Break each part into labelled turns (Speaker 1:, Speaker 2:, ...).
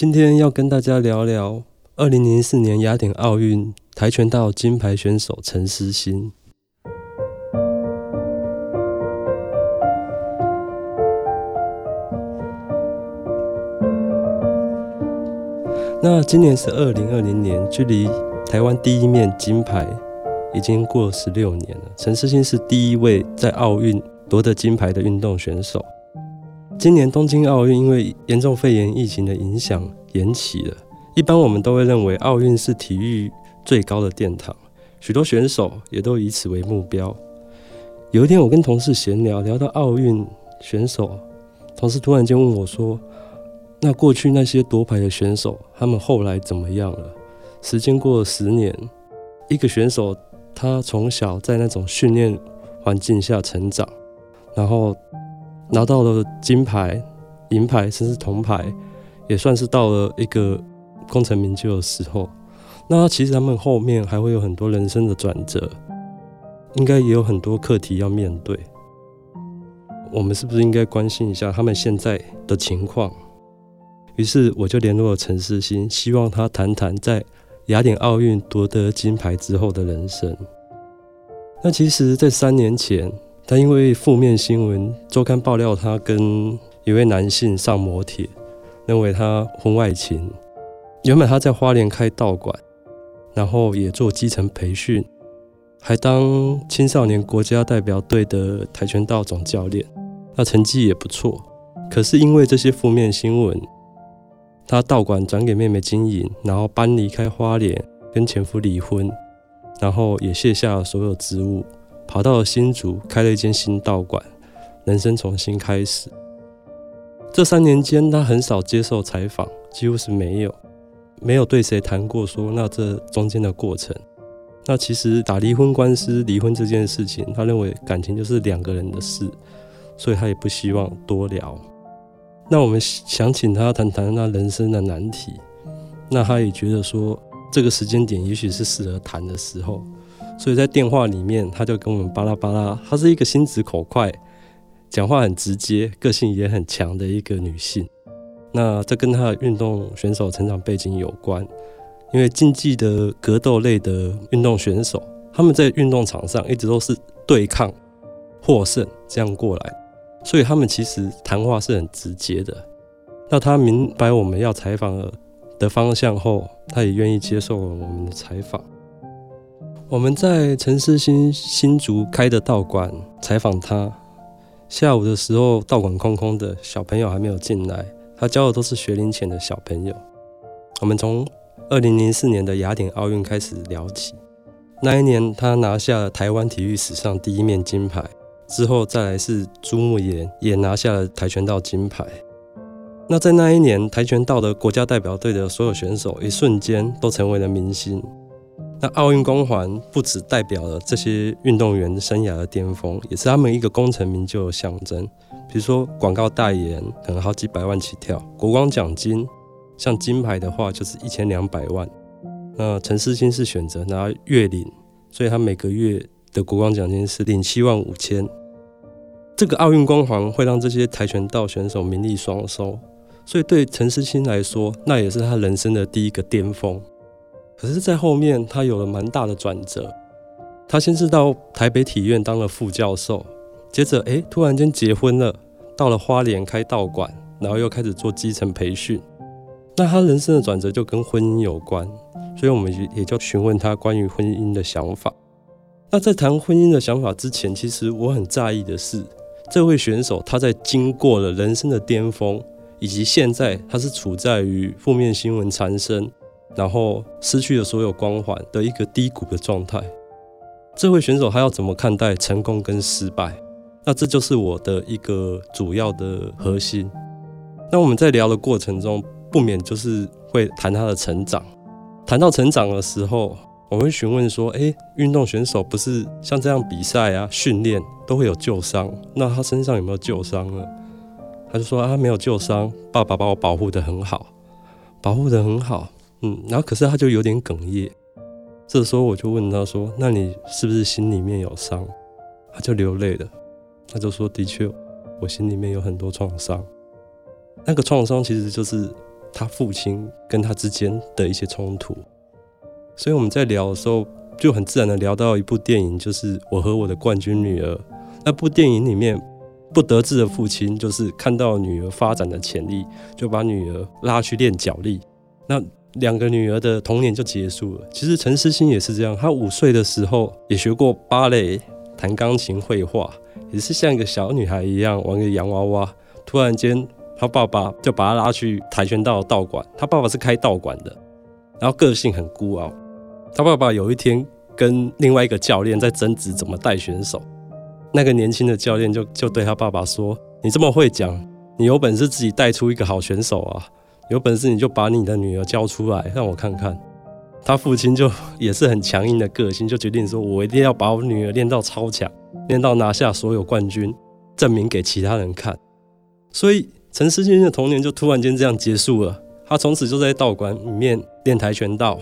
Speaker 1: 今天要跟大家聊聊二零零四年雅典奥运跆拳道金牌选手陈思欣。那今年是二零二零年，距离台湾第一面金牌已经过十六年了。陈思欣是第一位在奥运夺得金牌的运动选手。今年东京奥运因为严重肺炎疫情的影响延期了。一般我们都会认为奥运是体育最高的殿堂，许多选手也都以此为目标。有一天我跟同事闲聊，聊到奥运选手，同事突然间问我说：“那过去那些夺牌的选手，他们后来怎么样了？”时间过了十年，一个选手他从小在那种训练环境下成长，然后。拿到了金牌、银牌，甚至铜牌，也算是到了一个功成名就的时候。那其实他们后面还会有很多人生的转折，应该也有很多课题要面对。我们是不是应该关心一下他们现在的情况？于是我就联络了陈思欣，希望他谈谈在雅典奥运夺得金牌之后的人生。那其实，在三年前。但因为负面新闻，周刊爆料他跟一位男性上摩铁，认为他婚外情。原本他在花莲开道馆，然后也做基层培训，还当青少年国家代表队的跆拳道总教练，那成绩也不错。可是因为这些负面新闻，他道馆转给妹妹经营，然后搬离开花莲，跟前夫离婚，然后也卸下了所有职务。跑到了新竹，开了一间新道馆，人生重新开始。这三年间，他很少接受采访，几乎是没有，没有对谁谈过说那这中间的过程。那其实打离婚官司，离婚这件事情，他认为感情就是两个人的事，所以他也不希望多聊。那我们想请他谈谈那人生的难题，那他也觉得说这个时间点也许是适合谈的时候。所以在电话里面，他就跟我们巴拉巴拉。她是一个心直口快、讲话很直接、个性也很强的一个女性。那这跟她的运动选手成长背景有关，因为竞技的格斗类的运动选手，他们在运动场上一直都是对抗、获胜这样过来，所以他们其实谈话是很直接的。那他明白我们要采访的方向后，他也愿意接受了我们的采访。我们在陈思新新竹开的道馆采访他。下午的时候，道馆空空的，小朋友还没有进来。他教的都是学龄前的小朋友。我们从二零零四年的雅典奥运开始聊起。那一年，他拿下了台湾体育史上第一面金牌。之后再来是朱木炎，也拿下了跆拳道金牌。那在那一年，跆拳道的国家代表队的所有选手，一瞬间都成为了明星。那奥运光环不只代表了这些运动员生涯的巅峰，也是他们一个功成名就的象征。比如说广告代言，可能好几百万起跳；国光奖金，像金牌的话就是一千两百万。那陈思欣是选择拿月领，所以他每个月的国光奖金是领七万五千。这个奥运光环会让这些跆拳道选手名利双收，所以对陈思欣来说，那也是他人生的第一个巅峰。可是，在后面他有了蛮大的转折。他先是到台北体院当了副教授，接着哎，突然间结婚了，到了花莲开道馆，然后又开始做基层培训。那他人生的转折就跟婚姻有关，所以我们也就询问他关于婚姻的想法。那在谈婚姻的想法之前，其实我很在意的是，这位选手他在经过了人生的巅峰，以及现在他是处在于负面新闻缠身。然后失去了所有光环的一个低谷的状态，这位选手他要怎么看待成功跟失败？那这就是我的一个主要的核心。那我们在聊的过程中，不免就是会谈他的成长。谈到成长的时候，我会询问说：“诶，运动选手不是像这样比赛啊、训练都会有旧伤，那他身上有没有旧伤呢？”他就说：“啊，没有旧伤，爸爸把我保护得很好，保护得很好。”嗯，然后可是他就有点哽咽。这时候我就问他说：“那你是不是心里面有伤？”他就流泪了。他就说：“的确，我心里面有很多创伤。那个创伤其实就是他父亲跟他之间的一些冲突。所以我们在聊的时候，就很自然的聊到一部电影，就是《我和我的冠军女儿》。那部电影里面，不得志的父亲就是看到女儿发展的潜力，就把女儿拉去练脚力。那两个女儿的童年就结束了。其实陈思欣也是这样，她五岁的时候也学过芭蕾、弹钢琴、绘画，也是像一个小女孩一样玩个洋娃娃。突然间，她爸爸就把她拉去跆拳道道馆。她爸爸是开道馆的，然后个性很孤傲。她爸爸有一天跟另外一个教练在争执怎么带选手，那个年轻的教练就就对他爸爸说：“你这么会讲，你有本事自己带出一个好选手啊！”有本事你就把你的女儿交出来，让我看看。他父亲就也是很强硬的个性，就决定说：“我一定要把我女儿练到超强，练到拿下所有冠军，证明给其他人看。”所以陈思欣的童年就突然间这样结束了。他从此就在道馆里面练跆拳道。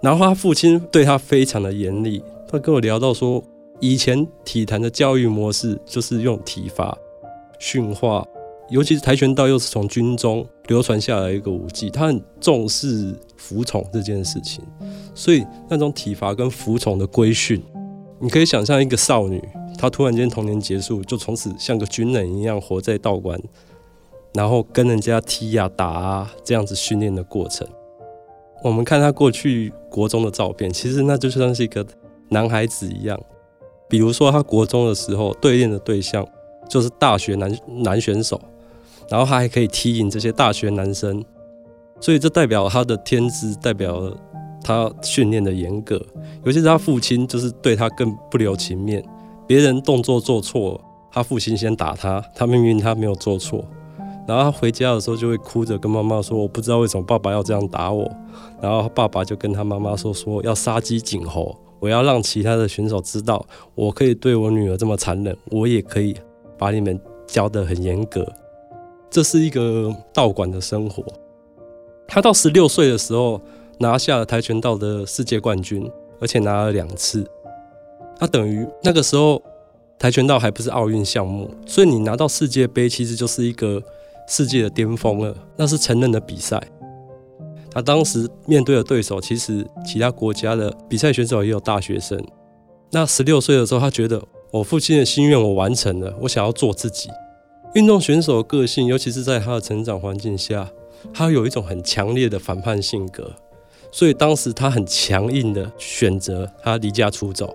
Speaker 1: 然后他父亲对他非常的严厉，他跟我聊到说，以前体坛的教育模式就是用体罚训话。尤其是跆拳道又是从军中流传下来一个武技，他很重视服从这件事情，所以那种体罚跟服从的规训，你可以想象一个少女，她突然间童年结束，就从此像个军人一样活在道馆，然后跟人家踢啊打啊这样子训练的过程。我们看她过去国中的照片，其实那就像是一个男孩子一样，比如说他国中的时候对练的对象就是大学男男选手。然后他还可以踢赢这些大学男生，所以这代表他的天资，代表他训练的严格。尤其是他父亲，就是对他更不留情面。别人动作做错，他父亲先打他，他明明他没有做错。然后他回家的时候就会哭着跟妈妈说：“我不知道为什么爸爸要这样打我。”然后爸爸就跟他妈妈说：“说要杀鸡儆猴，我要让其他的选手知道，我可以对我女儿这么残忍，我也可以把你们教得很严格。”这是一个道馆的生活。他到十六岁的时候拿下了跆拳道的世界冠军，而且拿了两次。他等于那个时候跆拳道还不是奥运项目，所以你拿到世界杯其实就是一个世界的巅峰了。那是成人的比赛。他当时面对的对手，其实其他国家的比赛选手也有大学生。那十六岁的时候，他觉得我父亲的心愿我完成了，我想要做自己。运动选手个性，尤其是在他的成长环境下，他有一种很强烈的反叛性格，所以当时他很强硬的选择他离家出走，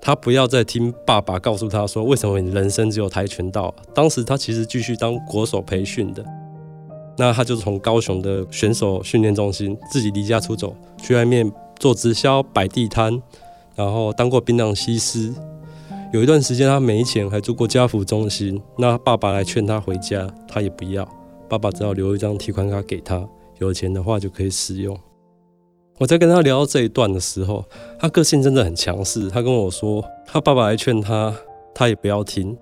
Speaker 1: 他不要再听爸爸告诉他说，为什么你人生只有跆拳道。当时他其实继续当国手培训的，那他就从高雄的选手训练中心自己离家出走，去外面做直销、摆地摊，然后当过槟榔西施。有一段时间他没钱，还住过家福中心。那爸爸来劝他回家，他也不要。爸爸只好留一张提款卡给他，有钱的话就可以使用。我在跟他聊到这一段的时候，他个性真的很强势。他跟我说，他爸爸来劝他，他也不要听。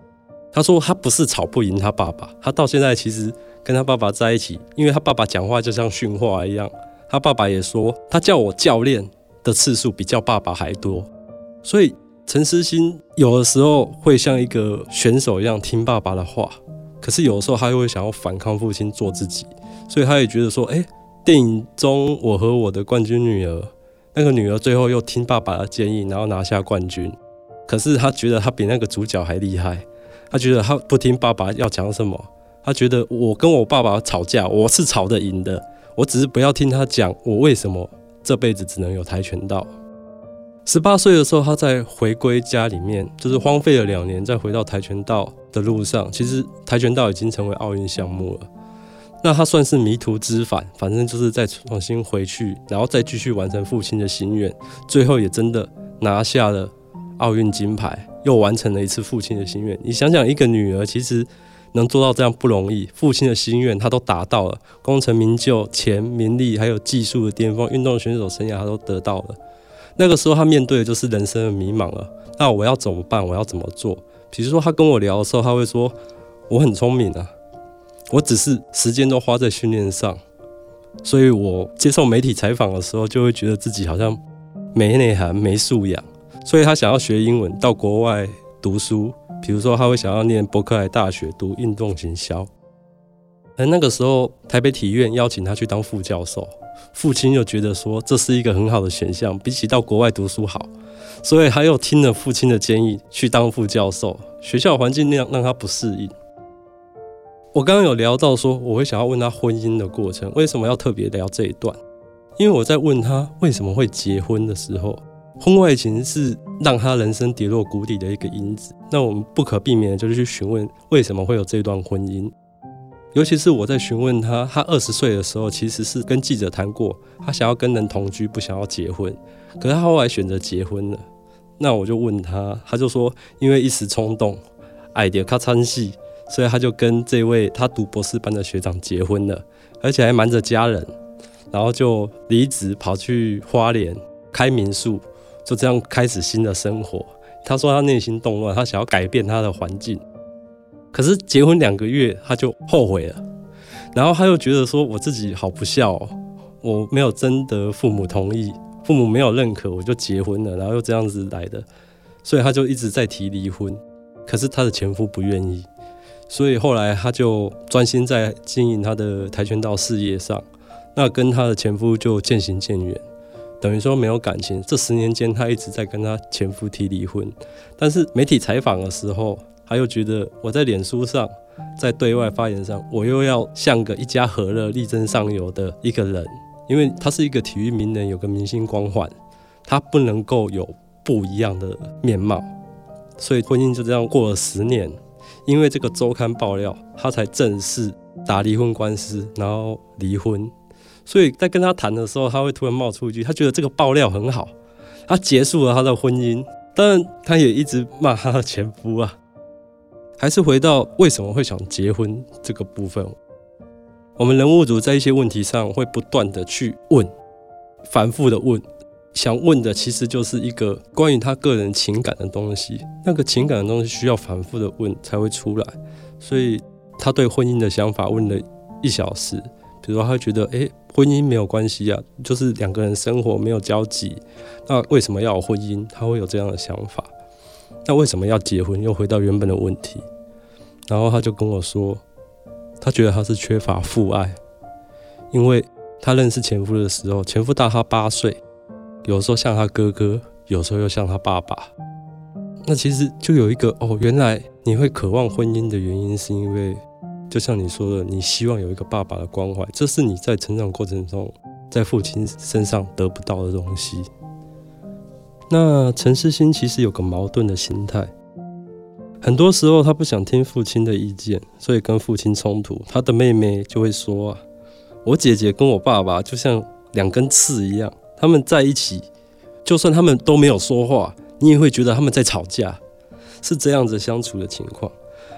Speaker 1: 他说他不是吵不赢他爸爸，他到现在其实跟他爸爸在一起，因为他爸爸讲话就像训话一样。他爸爸也说，他叫我教练的次数比叫爸爸还多，所以。陈思欣有的时候会像一个选手一样听爸爸的话，可是有的时候他又会想要反抗父亲，做自己，所以他也觉得说，哎，电影中我和我的冠军女儿，那个女儿最后又听爸爸的建议，然后拿下冠军。可是他觉得他比那个主角还厉害，他觉得他不听爸爸要讲什么，他觉得我跟我爸爸吵架，我是吵得赢的，我只是不要听他讲我为什么这辈子只能有跆拳道。十八岁的时候，他在回归家里面，就是荒废了两年，再回到跆拳道的路上。其实跆拳道已经成为奥运项目了，那他算是迷途知返，反正就是再重新回去，然后再继续完成父亲的心愿，最后也真的拿下了奥运金牌，又完成了一次父亲的心愿。你想想，一个女儿，其实能做到这样不容易，父亲的心愿他都达到了，功成名就，钱、名利还有技术的巅峰，运动选手生涯他都得到了。那个时候他面对的就是人生的迷茫了。那我要怎么办？我要怎么做？比如说他跟我聊的时候，他会说：“我很聪明啊，我只是时间都花在训练上。”所以我接受媒体采访的时候，就会觉得自己好像没内涵、没素养。所以他想要学英文，到国外读书。比如说，他会想要念伯克莱大学读运动行销。而那个时候，台北体院邀请他去当副教授，父亲又觉得说这是一个很好的选项，比起到国外读书好。所以他又听了父亲的建议去当副教授。学校环境那样让他不适应。我刚刚有聊到说，我会想要问他婚姻的过程，为什么要特别聊这一段？因为我在问他为什么会结婚的时候，婚外情是让他人生跌落谷底的一个因子。那我们不可避免的就是去询问为什么会有这段婚姻。尤其是我在询问他，他二十岁的时候其实是跟记者谈过，他想要跟人同居，不想要结婚。可是他后来选择结婚了。那我就问他，他就说因为一时冲动，爱到较惨死。所以他就跟这位他读博士班的学长结婚了，而且还瞒着家人，然后就离职跑去花莲开民宿，就这样开始新的生活。他说他内心动乱，他想要改变他的环境，可是结婚两个月他就后悔了，然后他又觉得说我自己好不孝哦，我没有征得父母同意，父母没有认可我就结婚了，然后又这样子来的，所以他就一直在提离婚，可是他的前夫不愿意。所以后来他就专心在经营他的跆拳道事业上，那跟他的前夫就渐行渐远，等于说没有感情。这十年间，他一直在跟他前夫提离婚。但是媒体采访的时候，他又觉得我在脸书上，在对外发言上，我又要像个一家和乐、力争上游的一个人，因为他是一个体育名人，有个明星光环，他不能够有不一样的面貌。所以婚姻就这样过了十年。因为这个周刊爆料，他才正式打离婚官司，然后离婚。所以在跟他谈的时候，他会突然冒出一句：“他觉得这个爆料很好，他结束了他的婚姻。”但他也一直骂他的前夫啊。还是回到为什么会想结婚这个部分，我们人物组在一些问题上会不断的去问，反复的问。想问的其实就是一个关于他个人情感的东西，那个情感的东西需要反复的问才会出来。所以他对婚姻的想法问了一小时，比如说他觉得，诶，婚姻没有关系啊，就是两个人生活没有交集，那为什么要有婚姻？他会有这样的想法。那为什么要结婚？又回到原本的问题。然后他就跟我说，他觉得他是缺乏父爱，因为他认识前夫的时候，前夫大他八岁。有时候像他哥哥，有时候又像他爸爸。那其实就有一个哦，原来你会渴望婚姻的原因，是因为就像你说的，你希望有一个爸爸的关怀，这是你在成长过程中在父亲身上得不到的东西。那陈世新其实有个矛盾的心态，很多时候他不想听父亲的意见，所以跟父亲冲突。他的妹妹就会说啊，我姐姐跟我爸爸就像两根刺一样。他们在一起，就算他们都没有说话，你也会觉得他们在吵架，是这样子相处的情况。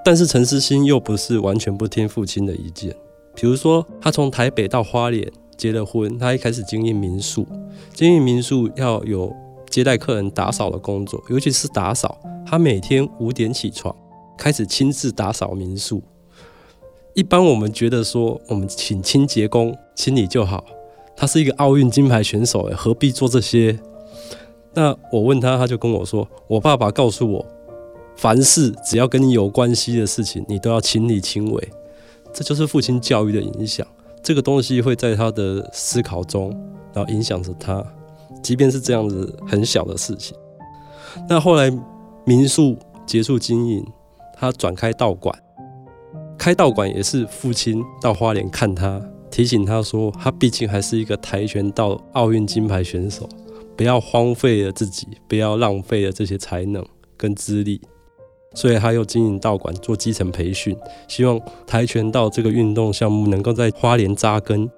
Speaker 1: 但是陈思欣又不是完全不听父亲的意见，比如说他从台北到花莲结了婚，他一开始经营民宿，经营民宿要有接待客人、打扫的工作，尤其是打扫，他每天五点起床，开始亲自打扫民宿。一般我们觉得说，我们请清洁工清理就好。他是一个奥运金牌选手，何必做这些？那我问他，他就跟我说：“我爸爸告诉我，凡事只要跟你有关系的事情，你都要亲力亲为。这就是父亲教育的影响。这个东西会在他的思考中，然后影响着他。即便是这样子很小的事情。那后来民宿结束经营，他转开道馆，开道馆也是父亲到花莲看他。”提醒他说，他毕竟还是一个跆拳道奥运金牌选手，不要荒废了自己，不要浪费了这些才能跟资历。所以他又经营道馆做基层培训，希望跆拳道这个运动项目能够在花莲扎根，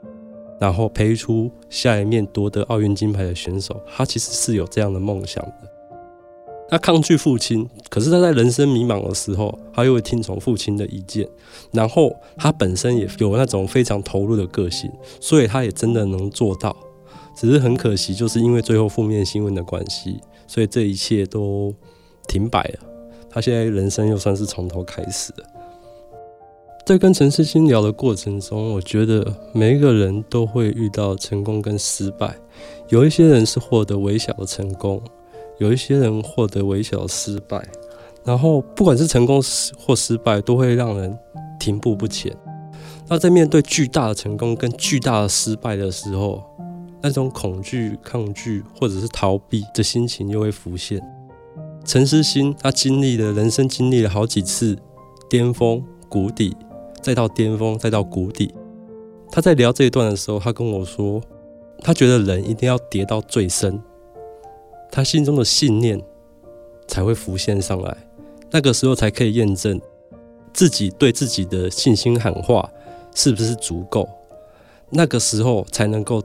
Speaker 1: 然后培育出下一面夺得奥运金牌的选手。他其实是有这样的梦想的。他抗拒父亲，可是他在人生迷茫的时候，他又会听从父亲的意见。然后他本身也有那种非常投入的个性，所以他也真的能做到。只是很可惜，就是因为最后负面新闻的关系，所以这一切都停摆了。他现在人生又算是从头开始了。在跟陈世新聊的过程中，我觉得每一个人都会遇到成功跟失败。有一些人是获得微小的成功，有一些人获得微小的失败。然后，不管是成功或失败，都会让人停步不前。那在面对巨大的成功跟巨大的失败的时候，那种恐惧、抗拒或者是逃避的心情又会浮现。陈世新他经历了人生，经历了好几次巅峰、谷底。再到巅峰，再到谷底。他在聊这一段的时候，他跟我说，他觉得人一定要跌到最深，他心中的信念才会浮现上来，那个时候才可以验证自己对自己的信心喊话是不是足够，那个时候才能够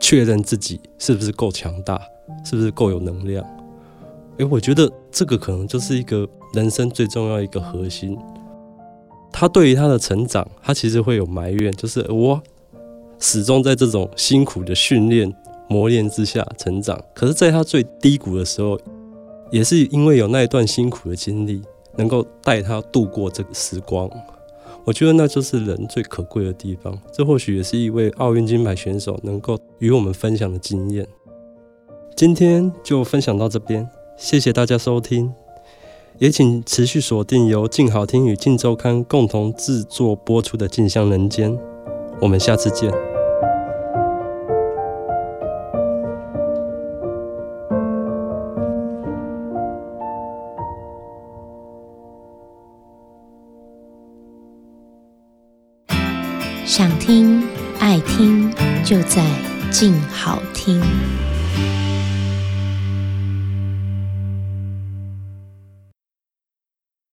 Speaker 1: 确认自己是不是够强大，是不是够有能量。诶，我觉得这个可能就是一个人生最重要一个核心。他对于他的成长，他其实会有埋怨，就是我始终在这种辛苦的训练磨练之下成长。可是，在他最低谷的时候，也是因为有那一段辛苦的经历，能够带他度过这个时光。我觉得那就是人最可贵的地方。这或许也是一位奥运金牌选手能够与我们分享的经验。今天就分享到这边，谢谢大家收听。也请持续锁定由静好听与静周刊共同制作播出的《静香人间》，我们下次
Speaker 2: 见。